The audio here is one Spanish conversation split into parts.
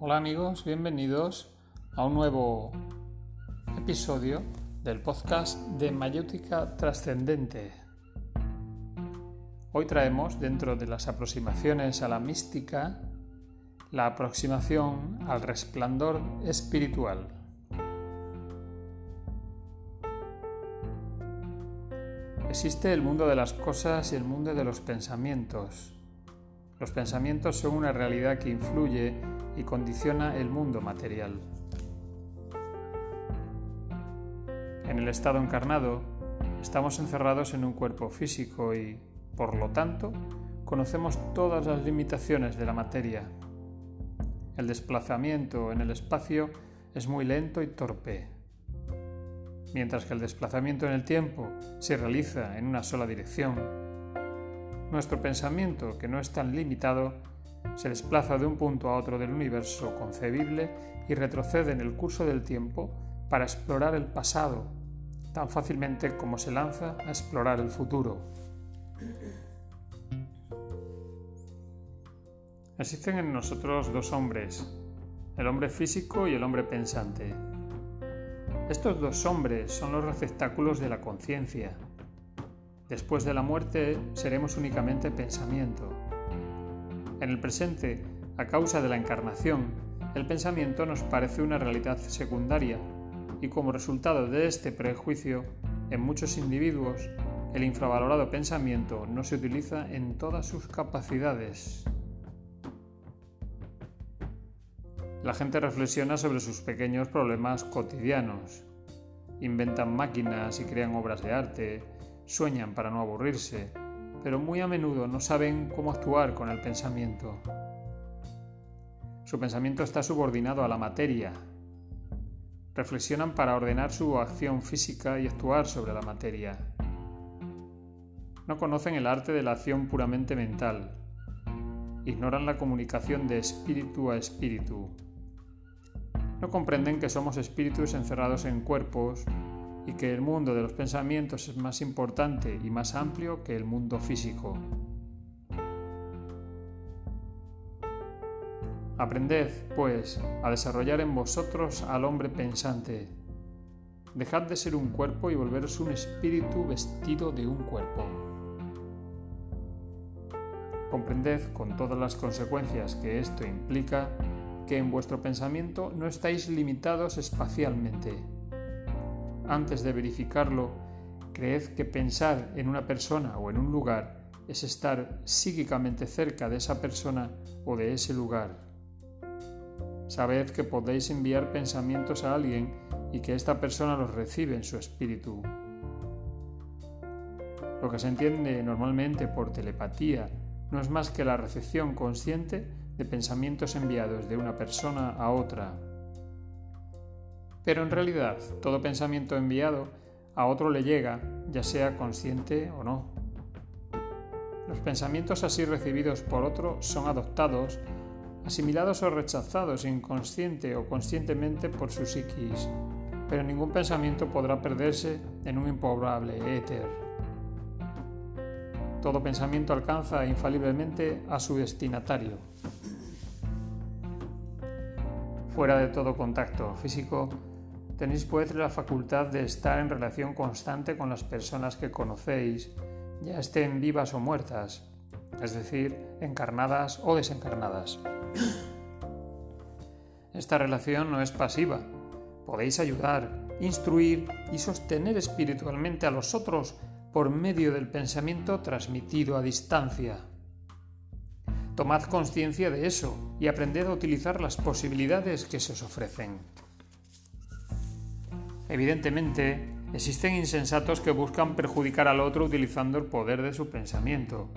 Hola amigos, bienvenidos a un nuevo episodio del podcast de Mayéutica Trascendente. Hoy traemos, dentro de las aproximaciones a la mística, la aproximación al resplandor espiritual. Existe el mundo de las cosas y el mundo de los pensamientos. Los pensamientos son una realidad que influye y condiciona el mundo material. En el estado encarnado, estamos encerrados en un cuerpo físico y, por lo tanto, conocemos todas las limitaciones de la materia. El desplazamiento en el espacio es muy lento y torpe, mientras que el desplazamiento en el tiempo se realiza en una sola dirección nuestro pensamiento, que no es tan limitado, se desplaza de un punto a otro del universo concebible y retrocede en el curso del tiempo para explorar el pasado, tan fácilmente como se lanza a explorar el futuro. Existen en nosotros dos hombres, el hombre físico y el hombre pensante. Estos dos hombres son los receptáculos de la conciencia, Después de la muerte seremos únicamente pensamiento. En el presente, a causa de la encarnación, el pensamiento nos parece una realidad secundaria y como resultado de este prejuicio, en muchos individuos, el infravalorado pensamiento no se utiliza en todas sus capacidades. La gente reflexiona sobre sus pequeños problemas cotidianos, inventan máquinas y crean obras de arte, sueñan para no aburrirse, pero muy a menudo no saben cómo actuar con el pensamiento. Su pensamiento está subordinado a la materia. Reflexionan para ordenar su acción física y actuar sobre la materia. No conocen el arte de la acción puramente mental. Ignoran la comunicación de espíritu a espíritu. No comprenden que somos espíritus encerrados en cuerpos y que el mundo de los pensamientos es más importante y más amplio que el mundo físico. Aprended, pues, a desarrollar en vosotros al hombre pensante. Dejad de ser un cuerpo y volveros un espíritu vestido de un cuerpo. Comprended con todas las consecuencias que esto implica que en vuestro pensamiento no estáis limitados espacialmente antes de verificarlo, creed que pensar en una persona o en un lugar es estar psíquicamente cerca de esa persona o de ese lugar. Sabed que podéis enviar pensamientos a alguien y que esta persona los recibe en su espíritu. Lo que se entiende normalmente por telepatía no es más que la recepción consciente de pensamientos enviados de una persona a otra. Pero en realidad todo pensamiento enviado a otro le llega, ya sea consciente o no. Los pensamientos así recibidos por otro son adoptados, asimilados o rechazados inconsciente o conscientemente por su psiquis, pero ningún pensamiento podrá perderse en un impobrable éter. Todo pensamiento alcanza infaliblemente a su destinatario. Fuera de todo contacto físico, Tenéis pues la facultad de estar en relación constante con las personas que conocéis, ya estén vivas o muertas, es decir, encarnadas o desencarnadas. Esta relación no es pasiva. Podéis ayudar, instruir y sostener espiritualmente a los otros por medio del pensamiento transmitido a distancia. Tomad conciencia de eso y aprended a utilizar las posibilidades que se os ofrecen. Evidentemente, existen insensatos que buscan perjudicar al otro utilizando el poder de su pensamiento.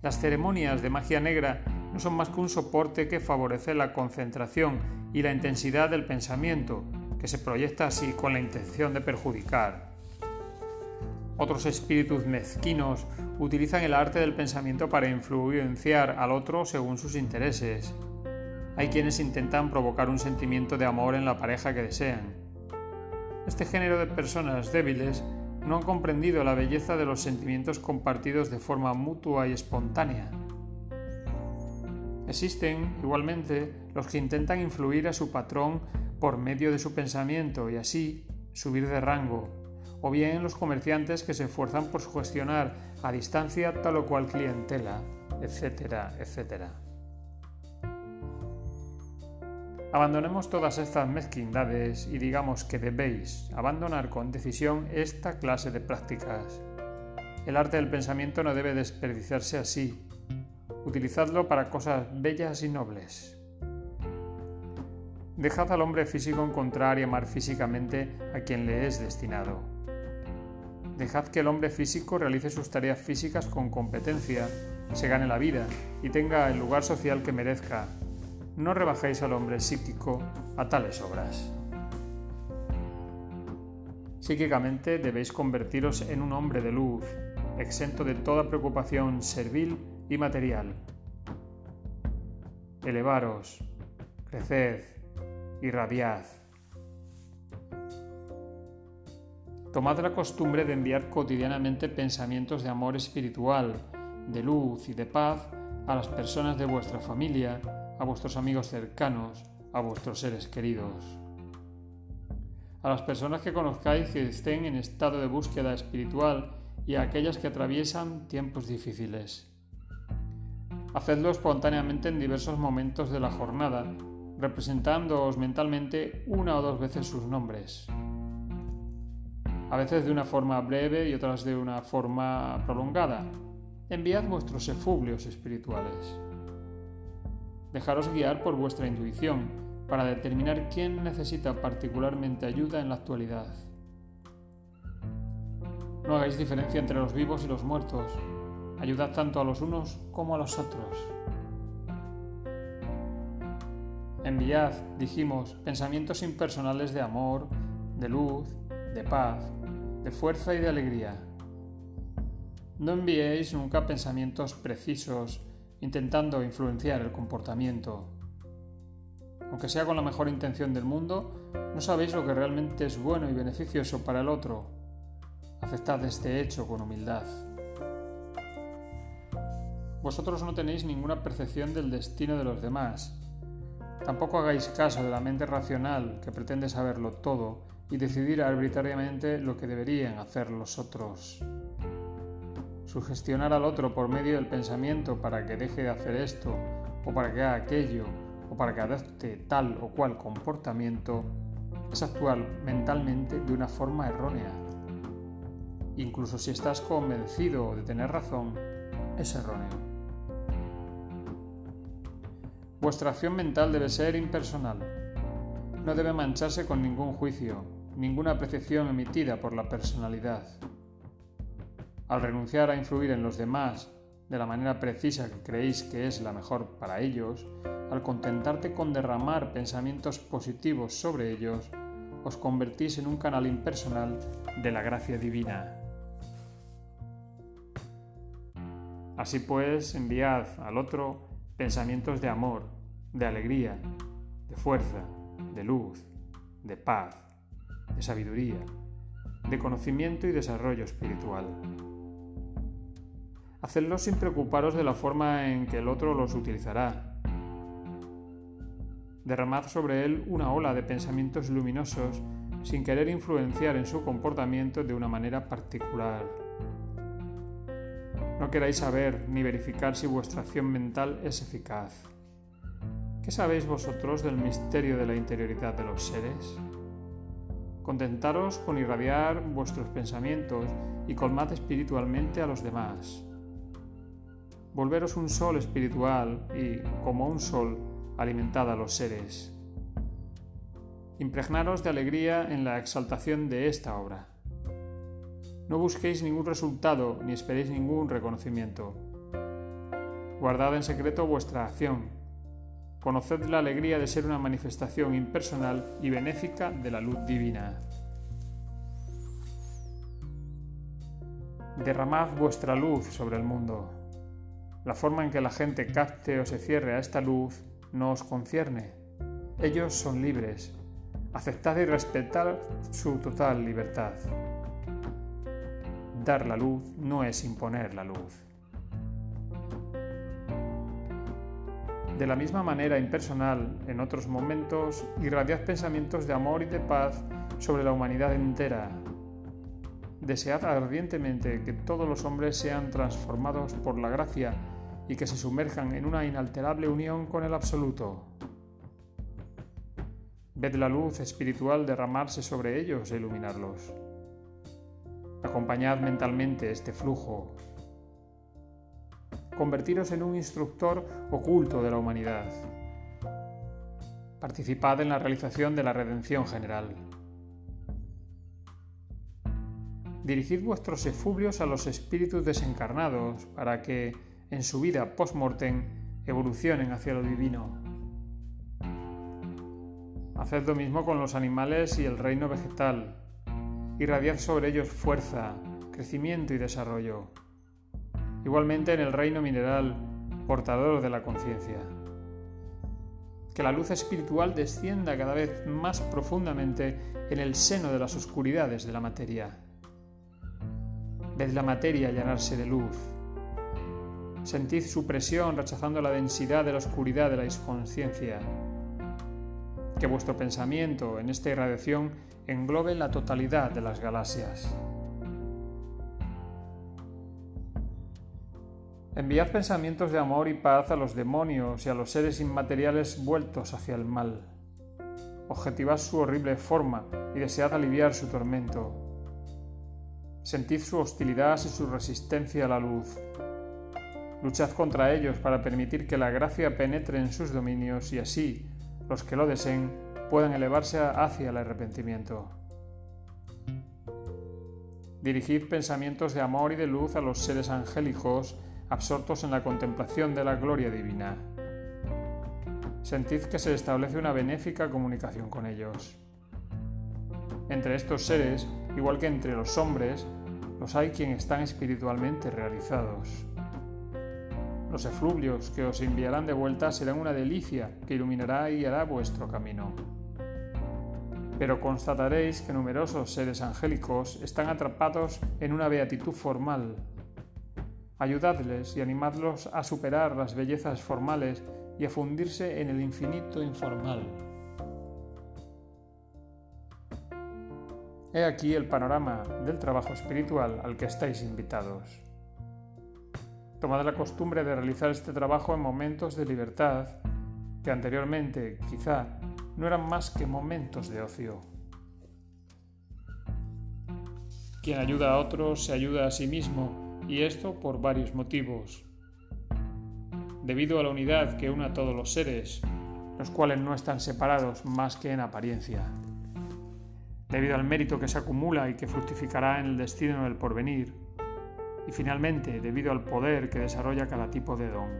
Las ceremonias de magia negra no son más que un soporte que favorece la concentración y la intensidad del pensamiento, que se proyecta así con la intención de perjudicar. Otros espíritus mezquinos utilizan el arte del pensamiento para influenciar al otro según sus intereses. Hay quienes intentan provocar un sentimiento de amor en la pareja que desean este género de personas débiles no han comprendido la belleza de los sentimientos compartidos de forma mutua y espontánea. Existen, igualmente, los que intentan influir a su patrón por medio de su pensamiento y así subir de rango, o bien los comerciantes que se esfuerzan por sugestionar a distancia tal o cual clientela, etcétera, etcétera. Abandonemos todas estas mezquindades y digamos que debéis abandonar con decisión esta clase de prácticas. El arte del pensamiento no debe desperdiciarse así. Utilizadlo para cosas bellas y nobles. Dejad al hombre físico encontrar y amar físicamente a quien le es destinado. Dejad que el hombre físico realice sus tareas físicas con competencia, se gane la vida y tenga el lugar social que merezca, no rebajéis al hombre psíquico a tales obras. Psíquicamente debéis convertiros en un hombre de luz, exento de toda preocupación servil y material. Elevaros, creced, irradiad. Tomad la costumbre de enviar cotidianamente pensamientos de amor espiritual, de luz y de paz a las personas de vuestra familia, a vuestros amigos cercanos, a vuestros seres queridos. A las personas que conozcáis que estén en estado de búsqueda espiritual y a aquellas que atraviesan tiempos difíciles. Hacedlo espontáneamente en diversos momentos de la jornada, representándoos mentalmente una o dos veces sus nombres. A veces de una forma breve y otras de una forma prolongada. Enviad vuestros efublios espirituales. Dejaros guiar por vuestra intuición para determinar quién necesita particularmente ayuda en la actualidad. No hagáis diferencia entre los vivos y los muertos. Ayudad tanto a los unos como a los otros. Enviad, dijimos, pensamientos impersonales de amor, de luz, de paz, de fuerza y de alegría. No enviéis nunca pensamientos precisos intentando influenciar el comportamiento. Aunque sea con la mejor intención del mundo, no sabéis lo que realmente es bueno y beneficioso para el otro. Aceptad este hecho con humildad. Vosotros no tenéis ninguna percepción del destino de los demás. Tampoco hagáis caso de la mente racional que pretende saberlo todo y decidir arbitrariamente lo que deberían hacer los otros. Sugestionar al otro por medio del pensamiento para que deje de hacer esto, o para que haga aquello, o para que adopte tal o cual comportamiento, es actuar mentalmente de una forma errónea. Incluso si estás convencido de tener razón, es erróneo. Vuestra acción mental debe ser impersonal. No debe mancharse con ningún juicio, ninguna percepción emitida por la personalidad. Al renunciar a influir en los demás de la manera precisa que creéis que es la mejor para ellos, al contentarte con derramar pensamientos positivos sobre ellos, os convertís en un canal impersonal de la gracia divina. Así pues, enviad al otro pensamientos de amor, de alegría, de fuerza, de luz, de paz, de sabiduría, de conocimiento y desarrollo espiritual. Hacedlo sin preocuparos de la forma en que el otro los utilizará. Derramad sobre él una ola de pensamientos luminosos sin querer influenciar en su comportamiento de una manera particular. No queráis saber ni verificar si vuestra acción mental es eficaz. ¿Qué sabéis vosotros del misterio de la interioridad de los seres? Contentaros con irradiar vuestros pensamientos y colmad espiritualmente a los demás volveros un sol espiritual y, como un sol, alimentad a los seres. Impregnaros de alegría en la exaltación de esta obra. No busquéis ningún resultado ni esperéis ningún reconocimiento. Guardad en secreto vuestra acción. Conoced la alegría de ser una manifestación impersonal y benéfica de la luz divina. Derramad vuestra luz sobre el mundo. La forma en que la gente capte o se cierre a esta luz no os concierne. Ellos son libres. Aceptad y respetad su total libertad. Dar la luz no es imponer la luz. De la misma manera impersonal, en otros momentos, irradiad pensamientos de amor y de paz sobre la humanidad entera. Desead ardientemente que todos los hombres sean transformados por la gracia y que se sumerjan en una inalterable unión con el Absoluto. Ved la luz espiritual derramarse sobre ellos e iluminarlos. Acompañad mentalmente este flujo. Convertiros en un instructor oculto de la humanidad. Participad en la realización de la redención general. Dirigid vuestros efubrios a los espíritus desencarnados para que, en su vida post-mortem, evolucionen hacia lo divino. Haced lo mismo con los animales y el reino vegetal. Irradiad sobre ellos fuerza, crecimiento y desarrollo. Igualmente en el reino mineral, portador de la conciencia. Que la luz espiritual descienda cada vez más profundamente en el seno de las oscuridades de la materia. Ved la materia llenarse de luz. Sentid su presión rechazando la densidad de la oscuridad de la inconsciencia que vuestro pensamiento en esta irradiación englobe la totalidad de las galaxias. Enviad pensamientos de amor y paz a los demonios y a los seres inmateriales vueltos hacia el mal. Objetivad su horrible forma y desead aliviar su tormento. Sentid su hostilidad y su resistencia a la luz. Luchad contra ellos para permitir que la gracia penetre en sus dominios y así los que lo deseen puedan elevarse hacia el arrepentimiento. Dirigid pensamientos de amor y de luz a los seres angélicos absortos en la contemplación de la gloria divina. Sentid que se establece una benéfica comunicación con ellos. Entre estos seres, igual que entre los hombres, los hay quienes están espiritualmente realizados. Los efluvios que os enviarán de vuelta serán una delicia que iluminará y hará vuestro camino. Pero constataréis que numerosos seres angélicos están atrapados en una beatitud formal. Ayudadles y animadlos a superar las bellezas formales y a fundirse en el infinito informal. He aquí el panorama del trabajo espiritual al que estáis invitados. Tomad la costumbre de realizar este trabajo en momentos de libertad que anteriormente, quizá, no eran más que momentos de ocio. Quien ayuda a otros se ayuda a sí mismo, y esto por varios motivos. Debido a la unidad que une a todos los seres, los cuales no están separados más que en apariencia. Debido al mérito que se acumula y que fructificará en el destino del porvenir, y finalmente debido al poder que desarrolla cada tipo de don.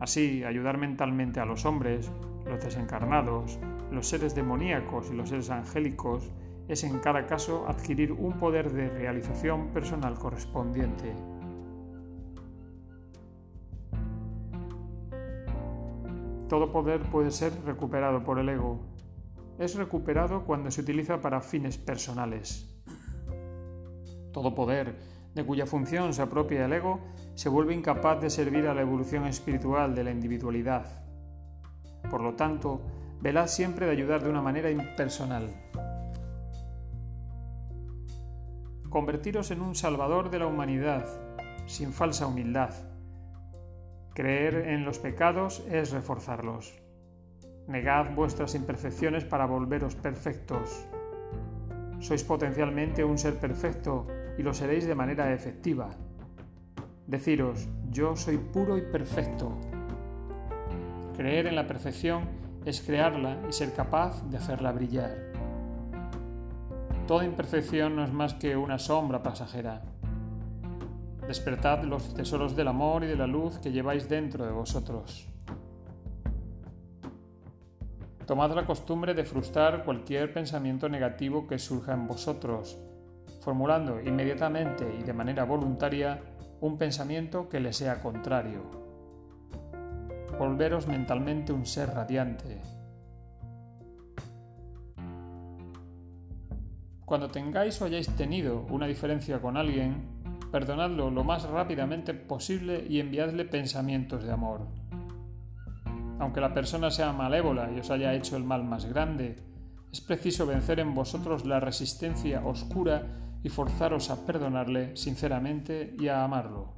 Así, ayudar mentalmente a los hombres, los desencarnados, los seres demoníacos y los seres angélicos es en cada caso adquirir un poder de realización personal correspondiente. Todo poder puede ser recuperado por el ego. Es recuperado cuando se utiliza para fines personales. Todo poder, de cuya función se apropia el ego, se vuelve incapaz de servir a la evolución espiritual de la individualidad. Por lo tanto, velad siempre de ayudar de una manera impersonal. Convertiros en un salvador de la humanidad, sin falsa humildad. Creer en los pecados es reforzarlos. Negad vuestras imperfecciones para volveros perfectos. Sois potencialmente un ser perfecto y lo seréis de manera efectiva. Deciros, yo soy puro y perfecto. Creer en la perfección es crearla y ser capaz de hacerla brillar. Toda imperfección no es más que una sombra pasajera. Despertad los tesoros del amor y de la luz que lleváis dentro de vosotros. Tomad la costumbre de frustrar cualquier pensamiento negativo que surja en vosotros formulando inmediatamente y de manera voluntaria un pensamiento que le sea contrario. Volveros mentalmente un ser radiante. Cuando tengáis o hayáis tenido una diferencia con alguien, perdonadlo lo más rápidamente posible y enviadle pensamientos de amor. aunque la persona sea malévola y os haya hecho el mal más grande, es preciso vencer en vosotros la resistencia oscura y forzaros a perdonarle sinceramente y a amarlo.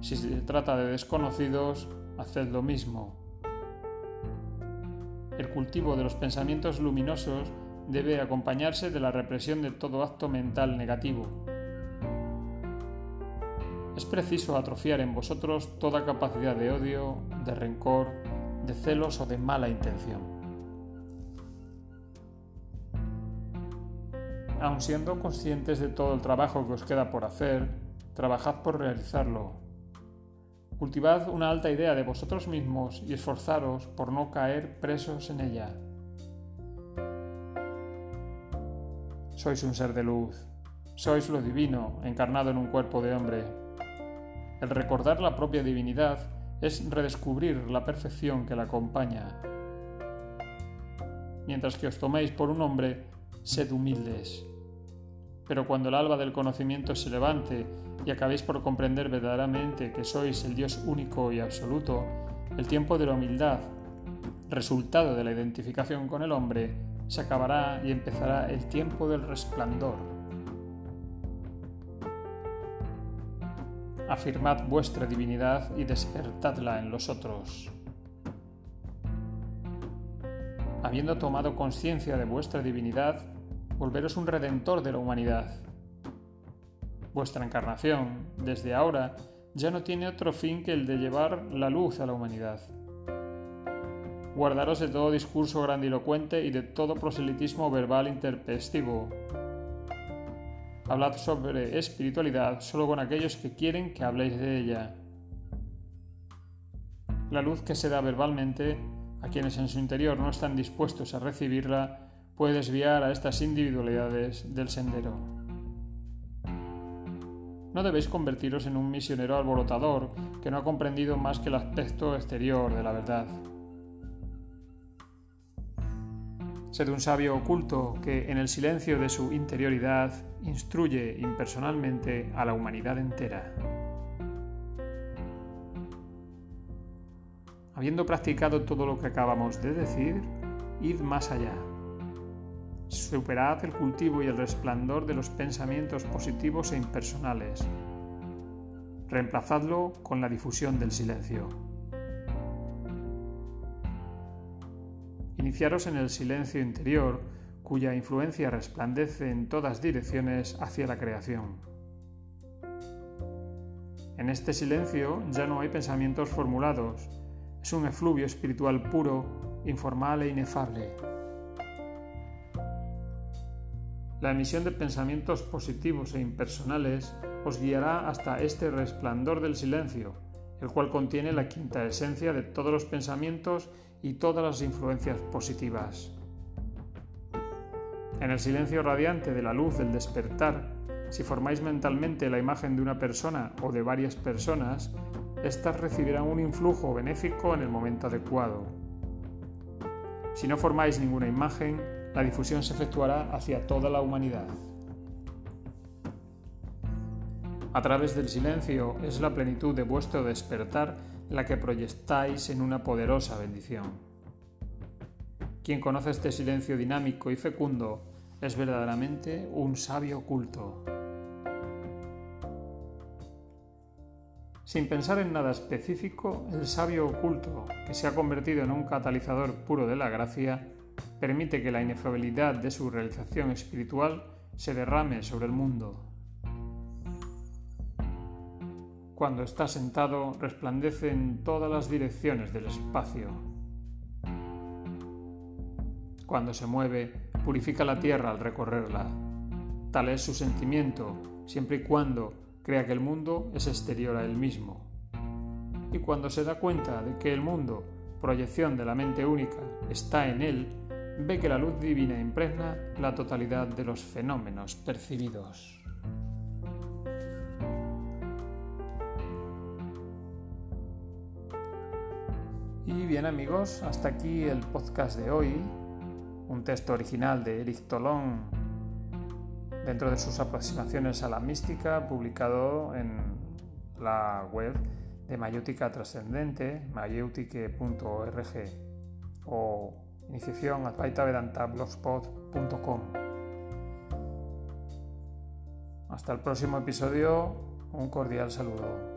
Si se trata de desconocidos, haced lo mismo. El cultivo de los pensamientos luminosos debe acompañarse de la represión de todo acto mental negativo. Es preciso atrofiar en vosotros toda capacidad de odio, de rencor, de celos o de mala intención. Aun siendo conscientes de todo el trabajo que os queda por hacer, trabajad por realizarlo. Cultivad una alta idea de vosotros mismos y esforzaros por no caer presos en ella. Sois un ser de luz, sois lo divino encarnado en un cuerpo de hombre. El recordar la propia divinidad es redescubrir la perfección que la acompaña. Mientras que os toméis por un hombre, sed humildes. Pero cuando el alba del conocimiento se levante y acabéis por comprender verdaderamente que sois el Dios único y absoluto, el tiempo de la humildad, resultado de la identificación con el hombre, se acabará y empezará el tiempo del resplandor. Afirmad vuestra divinidad y despertadla en los otros. Habiendo tomado conciencia de vuestra divinidad, volveros un redentor de la humanidad. Vuestra encarnación, desde ahora, ya no tiene otro fin que el de llevar la luz a la humanidad. Guardaros de todo discurso grandilocuente y de todo proselitismo verbal interpestivo. Hablad sobre espiritualidad solo con aquellos que quieren que habléis de ella. La luz que se da verbalmente, a quienes en su interior no están dispuestos a recibirla, puede desviar a estas individualidades del sendero. No debéis convertiros en un misionero alborotador que no ha comprendido más que el aspecto exterior de la verdad. Sed un sabio oculto que en el silencio de su interioridad instruye impersonalmente a la humanidad entera. Habiendo practicado todo lo que acabamos de decir, id más allá. Superad el cultivo y el resplandor de los pensamientos positivos e impersonales. Reemplazadlo con la difusión del silencio. Iniciaros en el silencio interior, cuya influencia resplandece en todas direcciones hacia la creación. En este silencio ya no hay pensamientos formulados, es un efluvio espiritual puro, informal e inefable. La emisión de pensamientos positivos e impersonales os guiará hasta este resplandor del silencio, el cual contiene la quinta esencia de todos los pensamientos y todas las influencias positivas. En el silencio radiante de la luz del despertar, si formáis mentalmente la imagen de una persona o de varias personas, éstas recibirán un influjo benéfico en el momento adecuado. Si no formáis ninguna imagen, la difusión se efectuará hacia toda la humanidad. A través del silencio es la plenitud de vuestro despertar la que proyectáis en una poderosa bendición. Quien conoce este silencio dinámico y fecundo es verdaderamente un sabio oculto. Sin pensar en nada específico, el sabio oculto, que se ha convertido en un catalizador puro de la gracia, permite que la inefabilidad de su realización espiritual se derrame sobre el mundo. Cuando está sentado, resplandece en todas las direcciones del espacio. Cuando se mueve, purifica la tierra al recorrerla. Tal es su sentimiento, siempre y cuando crea que el mundo es exterior a él mismo. Y cuando se da cuenta de que el mundo, proyección de la mente única, está en él, ve que la luz divina impregna la totalidad de los fenómenos percibidos. Y bien amigos, hasta aquí el podcast de hoy, un texto original de Eric Tolón dentro de sus aproximaciones a la mística, publicado en la web de trascendente, mayeutique.org o iniciación blogspot.com. Hasta el próximo episodio, un cordial saludo.